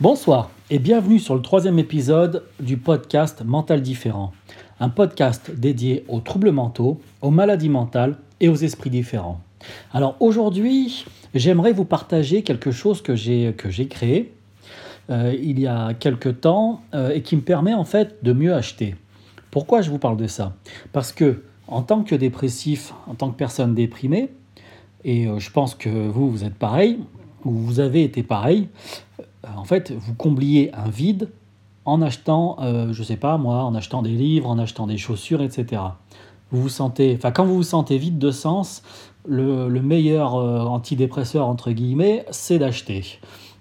Bonsoir et bienvenue sur le troisième épisode du podcast Mental Différent, un podcast dédié aux troubles mentaux, aux maladies mentales et aux esprits différents. Alors aujourd'hui, j'aimerais vous partager quelque chose que j'ai que créé euh, il y a quelque temps euh, et qui me permet en fait de mieux acheter. Pourquoi je vous parle de ça? Parce que en tant que dépressif, en tant que personne déprimée, et euh, je pense que vous, vous êtes pareil, ou vous avez été pareil, en fait, vous combliez un vide en achetant, euh, je sais pas moi, en achetant des livres, en achetant des chaussures, etc. Vous vous sentez, enfin, quand vous vous sentez vide de sens, le, meilleur euh, antidépresseur, entre guillemets, c'est d'acheter.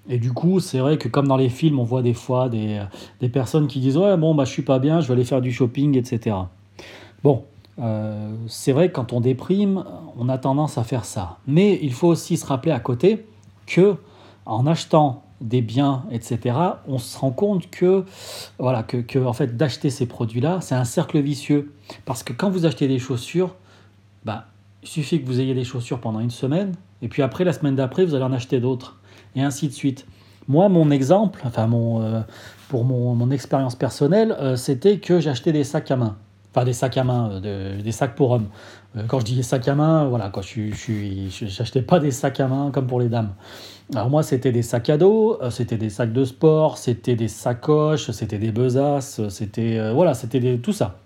Et du coup, c'est vrai que comme dans les films, on voit des fois des, des, personnes qui disent Ouais, bon, bah, je suis pas bien, je vais aller faire du shopping, etc. Bon, c'est vrai que quand on déprime, on a tendance à faire ça. Mais il faut aussi se rappeler à côté que en achetant des biens, etc., on se rend compte que, voilà, que, en fait, d'acheter ces produits-là, c'est un cercle vicieux. Parce que quand vous achetez des chaussures, bah, il suffit que vous ayez des chaussures pendant une semaine, et puis après, la semaine d'après, vous allez en acheter d'autres, et ainsi de suite. Moi, mon exemple, enfin, mon, euh, pour mon, expérience personnelle, euh, c'était que j'achetais des sacs à main. Enfin, des sacs à main, euh, des sacs pour hommes. quand je dis sacs à main, voilà, quoi, je n'achetais pas des sacs à main comme pour les dames. Alors moi, c'était des sacs à dos, euh, c'était des sacs de sport, c'était des sacoches, c'était des besaces, c'était euh, voilà, c'était tout ça.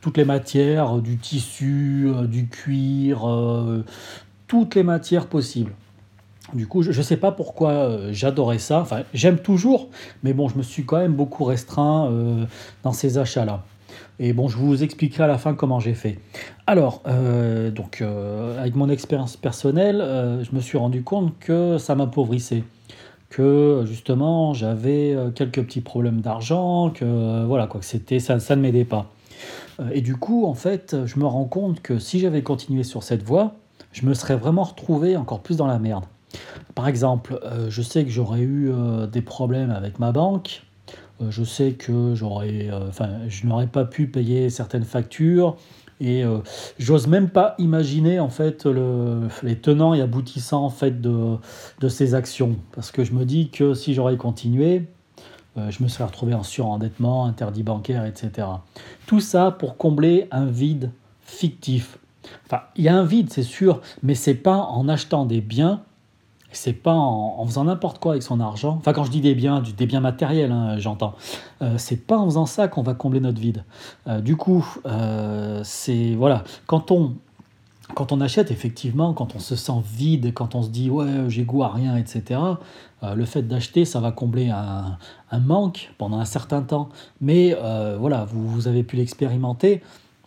Toutes les matières, du tissu, euh, du cuir, toutes les matières possibles. Du coup, je ne sais pas pourquoi j'adorais ça. Enfin, j'aime toujours, mais bon, je me suis quand même beaucoup restreint dans ces achats-là. Et bon, je vous expliquerai à la fin comment j'ai fait. Alors, euh, donc, euh, avec mon expérience personnelle, euh, je me suis rendu compte que ça m'appauvrissait. Que justement, j'avais quelques petits problèmes d'argent, que voilà, quoi, que c'était, ça, ça ne m'aidait pas. et du coup, en fait, je me rends compte que si j'avais continué sur cette voie, je me serais vraiment retrouvé encore plus dans la merde. Par exemple, je sais que j'aurais eu des problèmes avec ma banque, euh, je sais que j'aurais, euh, enfin, je n'aurais pas pu payer certaines factures et euh, j'ose même pas imaginer en fait le, les tenants et aboutissants en fait de, de ces actions parce que je me dis que si j'aurais continué, je me serais retrouvé en surendettement, interdit bancaire, etc. Tout ça pour combler un vide fictif. Enfin, il y a un vide, c'est sûr, mais c'est pas en achetant des biens c'est pas en, faisant n'importe quoi avec son argent. Enfin, quand je dis des biens, des biens matériels, hein, j'entends. Euh, c'est pas en faisant ça qu'on va combler notre vide. Euh, du coup, euh, c'est voilà, quand on quand on achète effectivement, quand on se sent vide, quand on se dit ouais j'ai goût à rien, etc. le fait d'acheter, ça va combler un, manque pendant un certain temps. Mais voilà, vous avez pu l'expérimenter.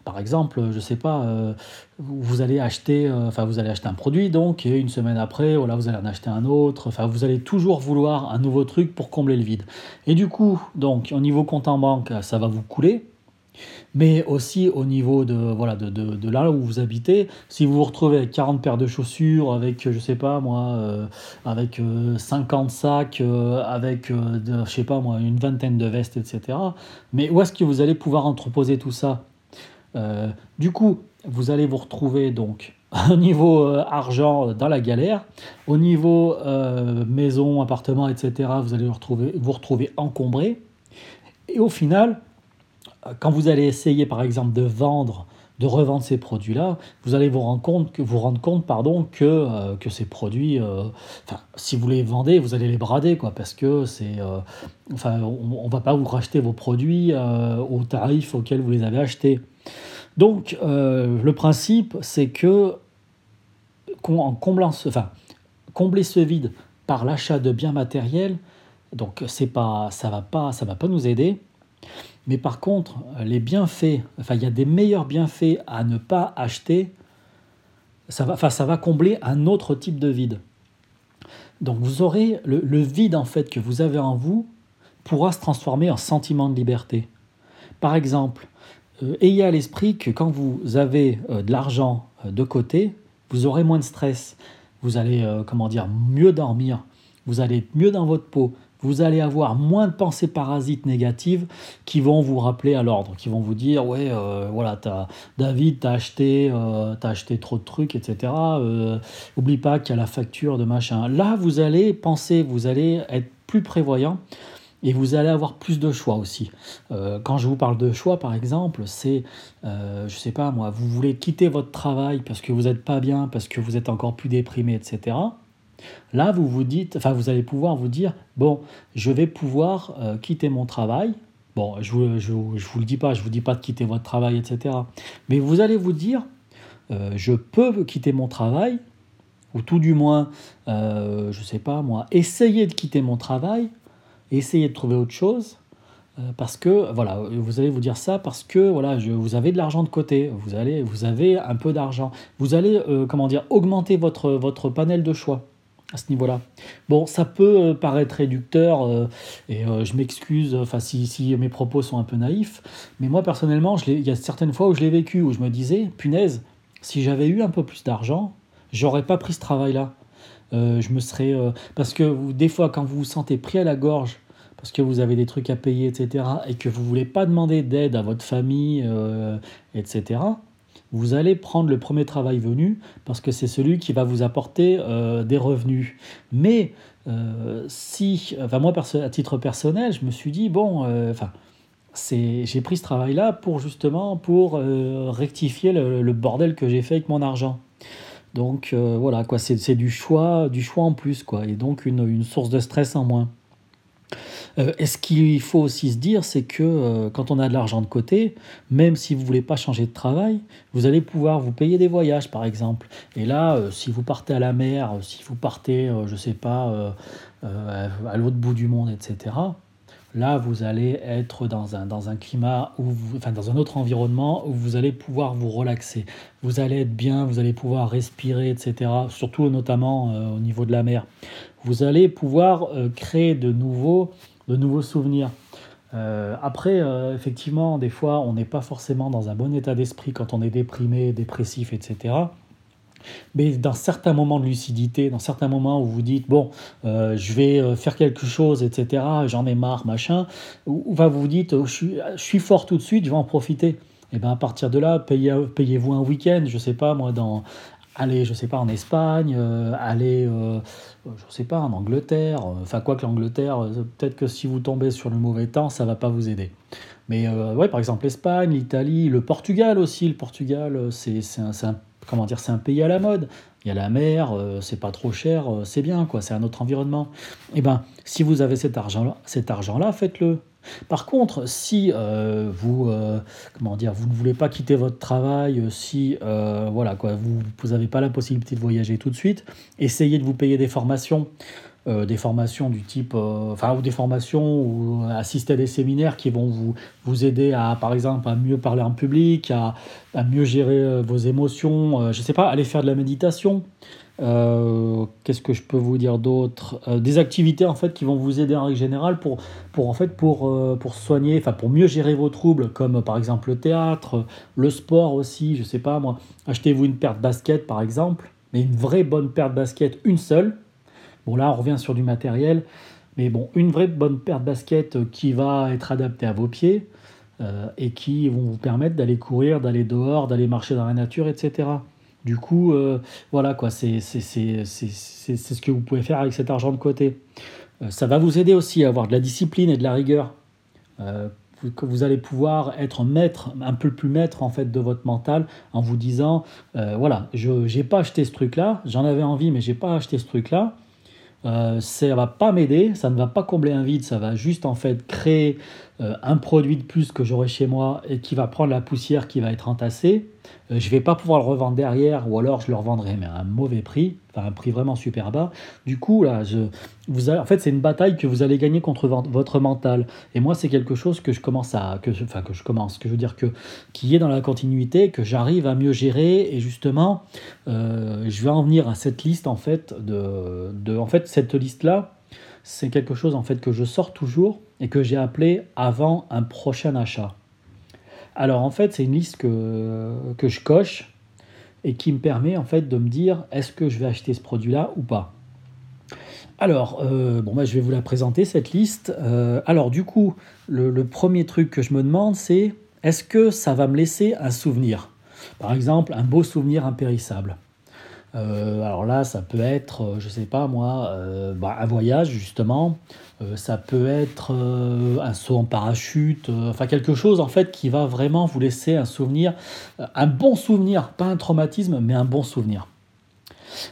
Par exemple, je ne sais pas, euh, vous allez acheter, euh, enfin vous allez acheter un produit donc et une semaine après, voilà, vous allez en acheter un autre. Enfin, vous allez toujours vouloir un nouveau truc pour combler le vide. Et du coup, donc au niveau compte en banque, ça va vous couler. Mais aussi au niveau de, voilà, de, là où vous habitez, si vous vous retrouvez avec 40 paires de chaussures, avec, je sais pas moi, euh, avec 50 sacs, avec, de, je sais pas moi, une vingtaine de vestes, etc. Mais où est-ce que vous allez pouvoir entreposer tout ça? Euh, du coup, vous allez vous retrouver donc au niveau euh, argent dans la galère, au niveau euh, maison, appartement, etc. Vous allez vous retrouver, encombré. Et au final, quand vous allez essayer par exemple de vendre, de revendre ces produits-là, vous allez vous rendre compte que, vous rendre compte, que ces produits, si vous les vendez, vous allez les brader, quoi, parce que c'est, enfin, on ne va pas vous racheter vos produits au tarif auquel vous les avez achetés. Donc, euh, le principe, c'est que, en comblant ce, enfin, combler ce vide par l'achat de biens matériels, donc c'est pas, ça va pas, ça va pas nous aider. Mais par contre, les bienfaits, enfin, il y a des meilleurs bienfaits à ne pas acheter. Ça va, combler un autre type de vide. Donc, vous aurez le, le vide en fait que vous avez en vous pourra se transformer en sentiment de liberté. Par exemple, ayez à l'esprit que quand vous avez euh, de l'argent euh, de côté, vous aurez moins de stress. Vous allez, comment dire, mieux dormir. Vous allez être mieux dans votre peau. Vous allez avoir moins de pensées parasites négatives qui vont vous rappeler à l'ordre, qui vont vous dire ouais voilà as, David t'as acheté as acheté trop de trucs etc. oublie pas qu'il y a la facture de machin. Là vous allez penser, vous allez être plus prévoyant et vous allez avoir plus de choix aussi. Euh, quand je vous parle de choix, par exemple, c'est, euh, je sais pas moi, vous voulez quitter votre travail parce que vous n'êtes pas bien, parce que vous êtes encore plus déprimé, etc. Là, vous vous dites, enfin, vous allez pouvoir vous dire, bon, je vais pouvoir euh, quitter mon travail. Bon, je ne je, vous le dis pas, je vous dis pas de quitter votre travail, etc. Mais vous allez vous dire, euh, je peux quitter mon travail, ou tout du moins, je sais pas moi, essayer de quitter mon travail essayez de trouver autre chose. Euh, parce que voilà, vous allez vous dire ça parce que voilà, je, vous avez de l'argent de côté, vous allez, vous avez un peu d'argent, vous allez euh, comment dire augmenter votre votre panel de choix à ce niveau-là. Bon, ça peut euh, paraître réducteur et je m'excuse, si, si, mes propos sont un peu naïfs, mais moi personnellement, il y a certaines fois où je l'ai vécu où je me disais, punaise, si j'avais eu un peu plus d'argent, j'aurais pas pris ce travail-là. Euh, je me serais. Euh, parce que des fois, quand vous vous sentez pris à la gorge, parce que vous avez des trucs à payer, etc., et que vous voulez pas demander d'aide à votre famille, euh, etc., vous allez prendre le premier travail venu parce que c'est celui qui va vous apporter des revenus. Mais si, enfin moi à titre personnel, je me suis dit bon, enfin j'ai pris ce travail-là pour justement pour rectifier le, bordel que j'ai fait avec mon argent. Donc euh, voilà, quoi, c'est du choix, du choix en plus, quoi, et donc une, source de stress en moins. Euh, et ce qu'il faut aussi se dire, c'est que euh, quand on a de l'argent de côté, même si vous ne voulez pas changer de travail, vous allez pouvoir vous payer des voyages, par exemple. Et là, si vous partez à la mer, si vous partez, je ne sais pas, à l'autre bout du monde, etc., Là, vous allez être dans un, dans un climat, où enfin dans un autre environnement où vous allez pouvoir vous relaxer. Vous allez être bien, vous allez pouvoir respirer, etc. Surtout notamment euh, au niveau de la mer. Vous allez pouvoir euh, créer de nouveaux, de nouveaux souvenirs. Euh, après, effectivement, des fois, on n'est pas forcément dans un bon état d'esprit quand on est déprimé, dépressif, etc. Mais dans certains moments de lucidité, dans certains moments où vous dites, bon, euh, je vais euh, faire quelque chose, etc., j'en ai marre, machin, ou, vous vous dites, je suis, je suis fort tout de suite, je vais en profiter. Et bien à partir de là, payez, payez-vous un week-end, je sais pas moi, dans, allez, je sais pas, en Espagne, euh, allez, euh, je sais pas, en Angleterre. Enfin, quoi que l'Angleterre, peut-être que si vous tombez sur le mauvais temps, ça va pas vous aider. Mais ouais, par exemple, l'Espagne, l'Italie, le Portugal aussi. Le Portugal, c'est, c'est un, un, comment dire, c'est un pays à la mode. Il y a la mer, euh, c'est pas trop cher, euh, c'est bien, quoi, c'est un autre environnement. Eh ben, si vous avez cet argent-là, faites-le. Par contre, si euh, vous, comment dire, vous ne voulez pas quitter votre travail, si voilà quoi, vous n'avez pas la possibilité de voyager tout de suite, essayez de vous payer des formations. Euh, des formations du type, euh, enfin, ou des formations ou assister à des séminaires qui vont vous, vous aider à, par exemple, à mieux parler en public, à, à mieux gérer euh, vos émotions, je sais pas, aller faire de la méditation. Qu'est-ce que je peux vous dire d'autre? Des activités en fait qui vont vous aider en règle générale pour, pour en fait pour, pour soigner, enfin pour mieux gérer vos troubles, comme par exemple le théâtre, le sport aussi. Je sais pas moi. Achetez-vous une paire de baskets par exemple, mais une vraie bonne paire de baskets, une seule Bon, là, on revient sur du matériel, mais bon, une vraie bonne paire de baskets qui va être adaptée à vos pieds euh, et qui vont vous permettre d'aller courir, d'aller dehors, d'aller marcher dans la nature, etc. Du coup, euh, voilà quoi, c'est ce que vous pouvez faire avec cet argent de côté. Euh, ça va vous aider aussi à avoir de la discipline et de la rigueur. que vous allez pouvoir être maître, un peu plus maître en fait de votre mental en vous disant voilà, je n'ai pas acheté ce truc-là, j'en avais envie mais j'ai pas acheté ce truc-là. Euh, ça va pas m'aider, ça ne va pas combler un vide, ça va juste en fait créer euh, un produit de plus que j'aurai chez moi et qui va prendre la poussière qui va être entassée. Euh, je vais pas pouvoir le revendre derrière ou alors je le revendrai mais à un mauvais prix, enfin un prix vraiment super bas. Du coup là, je, vous en fait c'est une bataille que vous allez gagner contre votre mental. Et moi c'est quelque chose que je commence à, que, enfin que je commence, que je veux dire que qui est dans la continuité, que j'arrive à mieux gérer et justement euh, je vais en venir à cette liste en fait de, de en fait cette liste là c'est quelque chose en fait que je sors toujours et que j'ai appelé avant un prochain achat. Alors en fait, c'est une liste que, je coche et qui me permet en fait de me dire est-ce que je vais acheter ce produit-là ou pas? Alors, euh, bon, bah, je vais vous la présenter, cette liste. Euh, alors, du coup, le, premier truc que je me demande, c'est est-ce que ça va me laisser un souvenir? Par exemple, un beau souvenir impérissable. Alors là, ça peut être, je sais pas moi, bah, un voyage justement. ça peut être un saut en parachute. enfin, quelque chose en fait qui va vraiment vous laisser un souvenir, un bon souvenir, pas un traumatisme, mais un bon souvenir.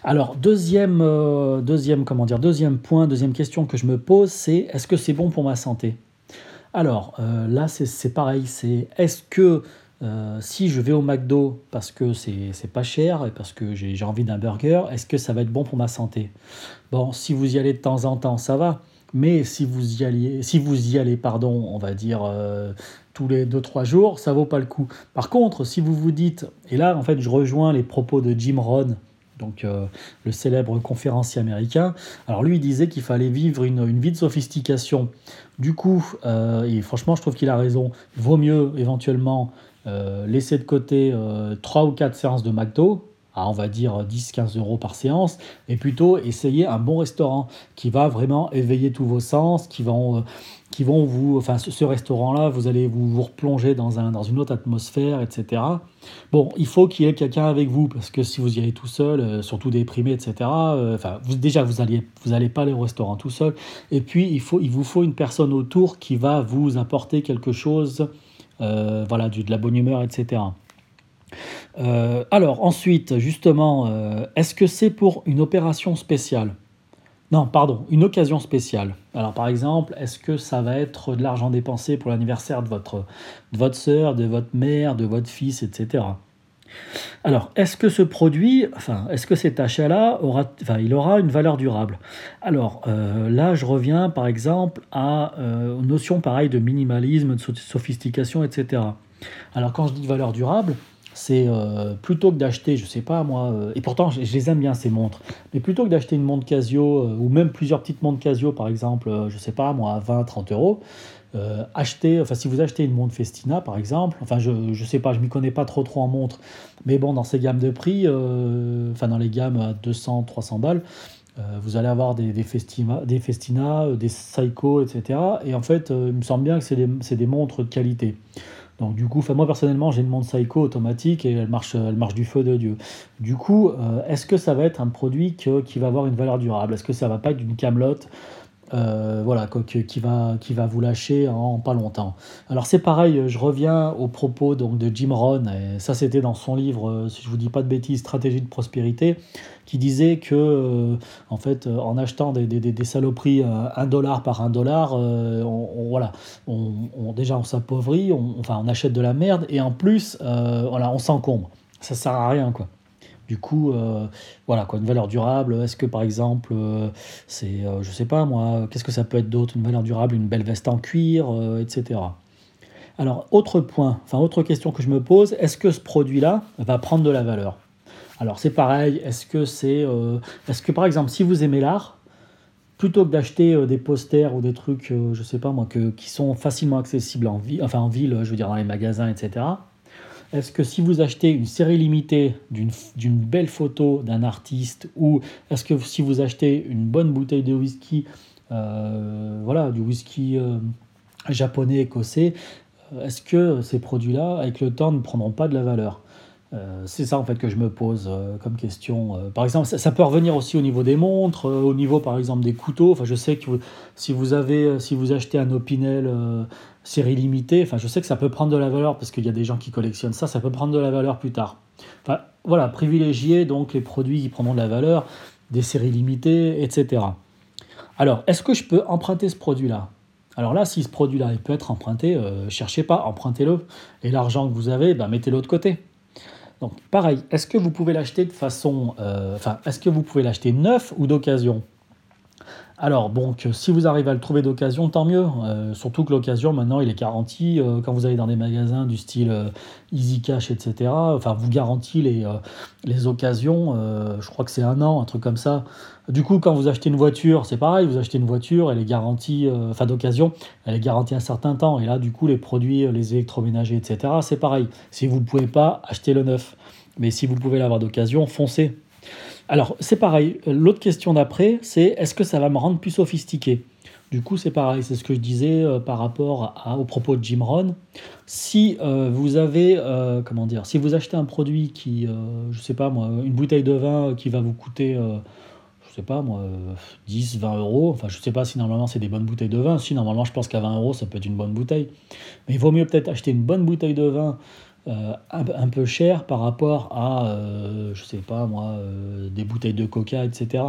Alors, deuxième, deuxième, comment dire, deuxième point, deuxième question que je me pose, c'est est-ce que c'est bon pour ma santé? Alors, là, c'est pareil, c'est est-ce que euh, si je vais au McDo parce que c'est pas cher et parce que j'ai envie d'un burger, est-ce que ça va être bon pour ma santé? Bon, si vous y allez de temps en temps, ça va. Mais si vous y allez, si vous y allez pardon, on va dire euh, tous les 2-3 jours, ça vaut pas le coup. Par contre, si vous vous dites, et là en fait je rejoins les propos de Jim Rohn, donc euh, le célèbre conférencier américain. Alors lui, il disait qu'il fallait vivre une, une, vie de sophistication. Du coup, et franchement, je trouve qu'il a raison. Vaut mieux éventuellement euh, laisser de côté euh, 3 ou 4 séances de McDo, à on va dire 10-15 euros par séance, et plutôt essayer un bon restaurant qui va vraiment éveiller tous vos sens, qui vont, euh, qui vont vous. Enfin, ce, restaurant-là, vous allez vous, vous replonger dans, un, dans une autre atmosphère, etc. Bon, il faut qu'il y ait quelqu'un avec vous, parce que si vous y allez tout seul, euh, surtout déprimé, etc., déjà, vous n'allez vous allez pas aller au restaurant tout seul, et puis il, faut, il vous faut une personne autour qui va vous apporter quelque chose voilà, du, de la bonne humeur, etc. Euh, alors ensuite, justement, euh, est-ce que c'est pour une opération spéciale? Non, pardon, une occasion spéciale. Alors par exemple, est-ce que ça va être de l'argent dépensé pour l'anniversaire de votre, de votre soeur, de votre mère, de votre fils, etc. Alors, est-ce que ce produit, enfin, est-ce que cet achat-là aura, il aura une valeur durable? Alors euh, là, je reviens par exemple à euh, une notion pareille de minimalisme, de sophistication, etc. Alors quand je dis valeur durable, c'est euh, plutôt que d'acheter, je sais pas moi, et pourtant je, les aime bien ces montres, mais plutôt que d'acheter une montre Casio ou même plusieurs petites montres Casio par exemple, je sais pas moi, à 20, 30 euros, euh, acheter, enfin si vous achetez une montre Festina par exemple, enfin je ne sais pas, je m'y connais pas trop trop en montre, mais bon dans ces gammes de prix, euh, enfin dans les gammes à 200, 300 balles, euh, vous allez avoir des, des, Festina, des Festina, des Seiko, etc. Et en fait, il me semble bien que c'est des, des, montres de qualité. Donc du coup, moi personnellement, j'ai une montre Seiko automatique et elle marche, elle marche du feu de Dieu. Du coup, est-ce que ça va être un produit qui va avoir une valeur durable? Est-ce que ça va pas être une camelote euh, voilà, qui va, qui va vous lâcher en pas longtemps. Alors c'est pareil, je reviens aux propos donc, de Jim Rohn, et ça c'était dans son livre, euh, si je vous dis pas de bêtises, Stratégie de prospérité, qui disait que euh, en fait, en achetant des, des, des saloperies un dollar par un dollar, on, voilà, on, déjà on s'appauvrit, on, enfin on achète de la merde, et en plus, voilà, on s'encombre. Ça sert à rien, quoi. Du coup, euh, voilà, quoi, une valeur durable. Est-ce que par exemple, euh, c'est, euh, je sais pas moi, qu'est-ce que ça peut être d'autre Une valeur durable, une belle veste en cuir, etc. Alors, autre point, enfin, autre question que je me pose, est-ce que ce produit-là va prendre de la valeur? Alors, c'est pareil, est-ce que c'est. est-ce que par exemple, si vous aimez l'art, plutôt que d'acheter des posters ou des trucs, je sais pas moi, qui sont facilement accessibles en ville, enfin en ville, je veux dire dans les magasins, etc., est-ce que si vous achetez une série limitée d'une belle photo d'un artiste, ou est-ce que si vous achetez une bonne bouteille de whisky, euh, voilà, du whisky euh, japonais, écossais, euh, est-ce que ces produits-là, avec le temps, ne prendront pas de la valeur? C'est ça en fait que je me pose comme question. par exemple, ça, peut revenir aussi au niveau des montres, au niveau par exemple des couteaux. Enfin, je sais que si vous avez, si vous achetez un Opinel série limitée, enfin je sais que ça peut prendre de la valeur parce qu'il y a des gens qui collectionnent ça, ça peut prendre de la valeur plus tard. Enfin voilà, privilégier donc les produits qui prendront de la valeur, des séries limitées, etc. Alors, est-ce que je peux emprunter ce produit-là? Alors là, si ce produit-là peut être emprunté, euh, cherchez pas, empruntez-le. Et l'argent que vous avez, ben, mettez-le de côté. Donc pareil, est-ce que vous pouvez l'acheter de façon... Euh, enfin, est-ce que vous pouvez l'acheter neuf ou d'occasion? Alors, donc, si vous arrivez à le trouver d'occasion, tant mieux. Euh, surtout que l'occasion, maintenant, il est garanti. Euh, quand vous allez dans des magasins du style euh, Easy Cash, etc., enfin, vous garantit les, les occasions. je crois que c'est un an, un truc comme ça. Du coup, quand vous achetez une voiture, c'est pareil. Vous achetez une voiture, elle est garantie, enfin, d'occasion, elle est garantie un certain temps. Et là, du coup, les produits, les électroménagers, etc., c'est pareil. Si vous ne pouvez pas, acheter le neuf. Mais si vous pouvez l'avoir d'occasion, foncez. Alors, c'est pareil. L'autre question d'après, c'est est-ce que ça va me rendre plus sophistiqué? Du coup, c'est pareil, c'est ce que je disais euh, par rapport à, propos de Jim Rohn. Si euh, vous avez, euh, comment dire, si vous achetez un produit qui, je sais pas moi, une bouteille de vin qui va vous coûter, je sais pas moi, 10, 20 euros, enfin je sais pas si normalement c'est des bonnes bouteilles de vin, si normalement je pense qu'à 20 euros ça peut être une bonne bouteille, mais il vaut mieux peut-être acheter une bonne bouteille de vin un, un, peu cher par rapport à, je sais pas moi, des bouteilles de coca, etc.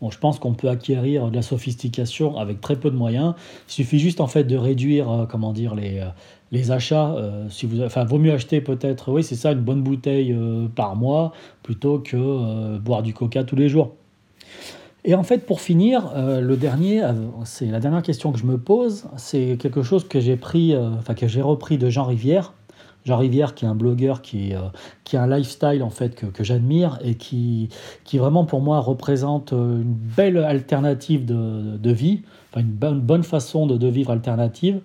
Bon, je pense qu'on peut acquérir de la sophistication avec très peu de moyens. Il suffit juste en fait de réduire, euh, comment dire, les, euh, les achats. Euh, si vous, enfin, vaut mieux acheter peut-être, oui, c'est ça, une bonne bouteille par mois plutôt que boire du Coca tous les jours. Et en fait, pour finir, le dernier, c'est la dernière question que je me pose, c'est quelque chose que j'ai pris, enfin que j'ai repris de Jean Rivière. Jean Rivière, qui est un blogueur qui, euh, a un lifestyle en fait que, j'admire et qui, qui vraiment pour moi représente euh, une belle alternative de, vie, enfin une bonne, bonne façon de, vivre alternative.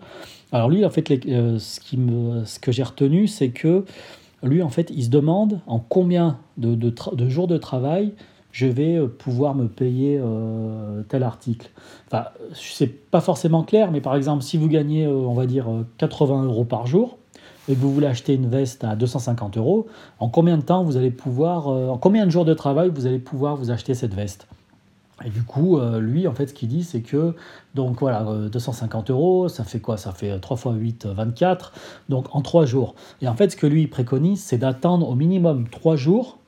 Alors lui, en fait, euh, ce, que j'ai retenu, c'est que lui, en fait, il se demande en combien de jours de travail je vais pouvoir me payer tel article. Enfin, c'est pas forcément clair, mais par exemple, si vous gagnez, on va dire, 80 euros par jour, et que vous voulez acheter une veste à 250 euros, en combien de temps vous allez pouvoir, euh, en combien de jours de travail vous allez pouvoir vous acheter cette veste? Et du coup, euh, lui, en fait, ce qu'il dit, c'est que, donc voilà, 250 euh, euros, ça fait quoi? Ça fait 3 fois 8, 24, donc en 3 jours. Et en fait, ce que lui préconise, c'est d'attendre au minimum 3 jours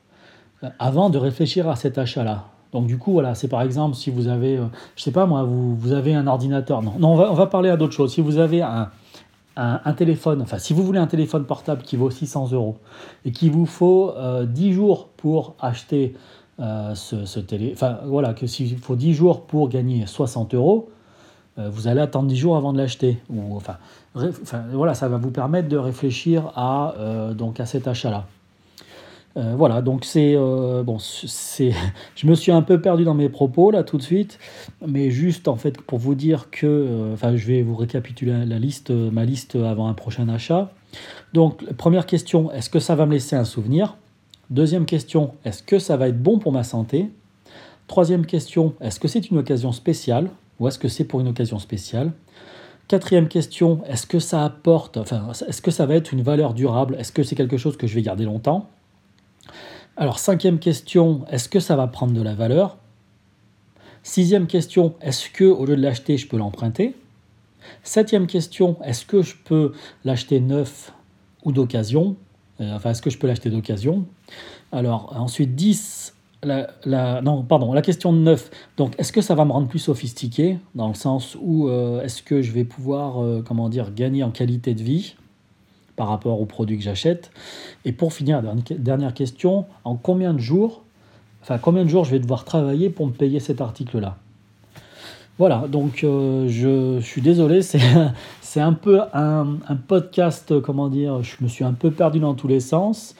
avant de réfléchir à cet achat-là. Donc du coup, voilà, c'est par exemple si vous avez, je sais pas moi, vous, vous avez un ordinateur. Non, non on, va, on va parler à d'autres choses. Si vous avez un, un, téléphone, enfin si vous voulez un téléphone portable qui vaut 600 euros et qu'il vous faut 10 euh, jours pour acheter euh, ce, ce télé, enfin voilà, que s'il faut 10 jours pour gagner 60 euros, euh, vous allez attendre 10 jours avant de l'acheter. Voilà, ça va vous permettre de réfléchir à, donc à cet achat-là. Euh, voilà, donc c'est euh, bon, c'est, je me suis un peu perdu dans mes propos là tout de suite, mais juste en fait pour vous dire que, euh, enfin, je vais vous récapituler la liste, ma liste avant un prochain achat. Donc première question, est-ce que ça va me laisser un souvenir? Deuxième question, est-ce que ça va être bon pour ma santé? Troisième question, est-ce que c'est une occasion spéciale ou est-ce que c'est pour une occasion spéciale? Quatrième question, est-ce que ça apporte, enfin, est-ce que ça va être une valeur durable? Est-ce que c'est quelque chose que je vais garder longtemps? Alors, cinquième question, est-ce que ça va prendre de la valeur? Sixième question, est-ce que au lieu de l'acheter, je peux l'emprunter? Septième question, est-ce que je peux l'acheter neuf ou d'occasion? Euh, Enfin, est-ce que je peux l'acheter d'occasion? Alors, ensuite, 10, la, non, pardon, la question de 9, donc est-ce que ça va me rendre plus sophistiqué Dans le sens où euh, est-ce que je vais pouvoir, euh, gagner en qualité de vie? Par rapport aux produits que j'achète. Et pour finir, dernière question, en combien de jours, enfin combien de jours je vais devoir travailler pour me payer cet article-là? Voilà, donc euh, je, suis désolé, c'est un peu un, podcast, comment dire, je me suis un peu perdu dans tous les sens.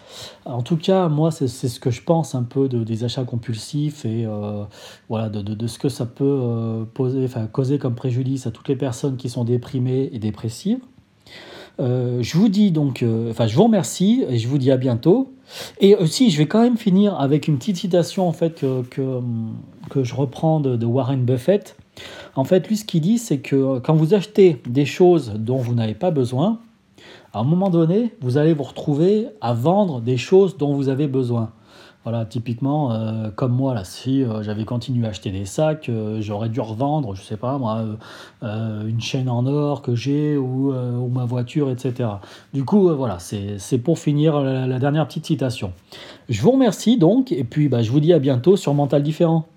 En tout cas, moi, c'est ce que je pense un peu de, des achats compulsifs et euh, voilà, de, de, ce que ça peut euh, poser, enfin, causer comme préjudice à toutes les personnes qui sont déprimées et dépressives. Euh, je vous dis donc, euh, enfin, je vous remercie et je vous dis à bientôt. Et aussi, je vais quand même finir avec une petite citation en fait que, que, je reprends de, Warren Buffett. En fait, lui, ce qu'il dit, c'est que quand vous achetez des choses dont vous n'avez pas besoin, à un moment donné, vous allez vous retrouver à vendre des choses dont vous avez besoin. Voilà, typiquement, euh, comme moi, là, si euh, j'avais continué à acheter des sacs, euh, j'aurais dû revendre, je sais pas moi, une chaîne en or que j'ai ou, ma voiture, etc. Du coup, voilà, c'est pour finir la, dernière petite citation. Je vous remercie donc, et puis bah, je vous dis à bientôt sur Mental Différent.